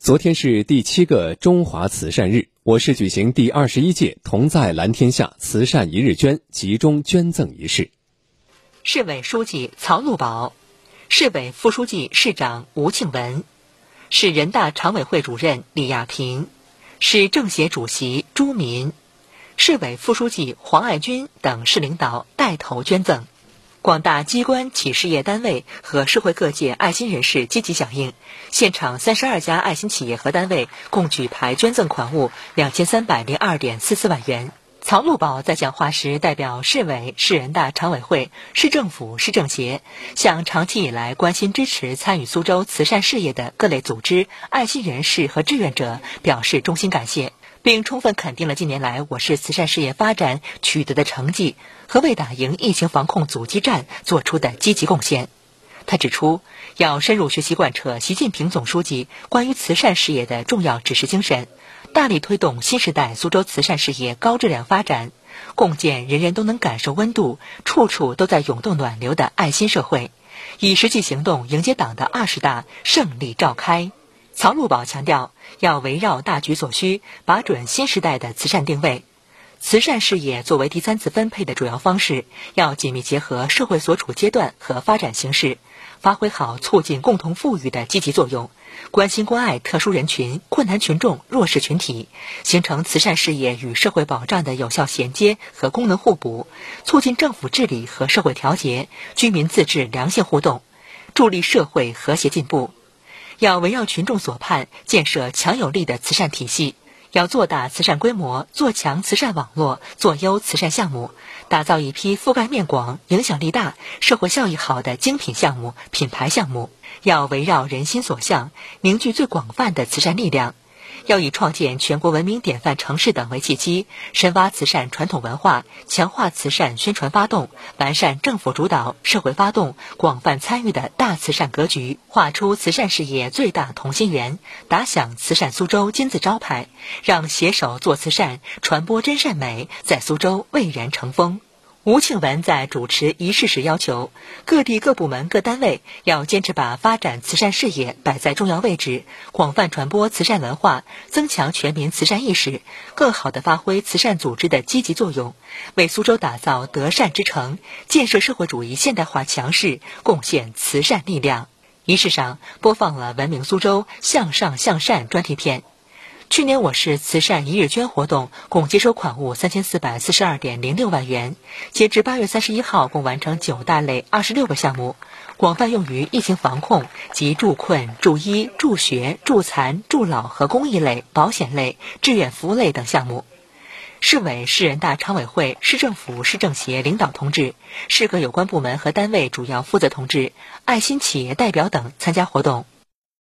昨天是第七个中华慈善日，我市举行第二十一届“同在蓝天下”慈善一日捐集中捐赠仪式。市委书记曹路宝，市委副书记、市长吴庆文，市人大常委会主任李亚平，市政协主席朱民，市委副书记黄爱军等市领导带头捐赠。广大机关企事业单位和社会各界爱心人士积极响应，现场三十二家爱心企业和单位共举牌捐赠款物两千三百零二点四四万元。曹路宝在讲话时代表市委、市人大常委会、市政府、市政协，向长期以来关心支持参与苏州慈善事业的各类组织、爱心人士和志愿者表示衷心感谢。并充分肯定了近年来我市慈善事业发展取得的成绩和为打赢疫情防控阻击战做出的积极贡献。他指出，要深入学习贯彻习近平总书记关于慈善事业的重要指示精神，大力推动新时代苏州慈善事业高质量发展，共建人人都能感受温度、处处都在涌动暖流的爱心社会，以实际行动迎接党的二十大胜利召开。曹路宝强调，要围绕大局所需，把准新时代的慈善定位。慈善事业作为第三次分配的主要方式，要紧密结合社会所处阶段和发展形势，发挥好促进共同富裕的积极作用，关心关爱特殊人群、困难群众、弱势群体，形成慈善事业与社会保障的有效衔接和功能互补，促进政府治理和社会调节、居民自治良性互动，助力社会和谐进步。要围绕群众所盼，建设强有力的慈善体系；要做大慈善规模，做强慈善网络，做优慈善项目，打造一批覆盖面广、影响力大、社会效益好的精品项目、品牌项目。要围绕人心所向，凝聚最广泛的慈善力量。要以创建全国文明典范城市等为契机，深挖慈善传统文化，强化慈善宣传发动，完善政府主导、社会发动、广泛参与的大慈善格局，画出慈善事业最大同心圆，打响慈善苏州金字招牌，让携手做慈善、传播真善美在苏州蔚然成风。吴庆文在主持仪式时要求，各地各部门各单位要坚持把发展慈善事业摆在重要位置，广泛传播慈善文化，增强全民慈善意识，更好地发挥慈善组织的积极作用，为苏州打造德善之城、建设社会主义现代化强市贡献慈善力量。仪式上播放了《文明苏州向上向善》专题片。去年我市慈善一日捐活动共接收款物三千四百四十二点零六万元，截至八月三十一号，共完成九大类二十六个项目，广泛用于疫情防控及助困、助医、助学、助残、助老和公益类、保险类、志愿服务类等项目。市委、市人大常委会、市政府、市政协领导同志、市各有关部门和单位主要负责同志、爱心企业代表等参加活动。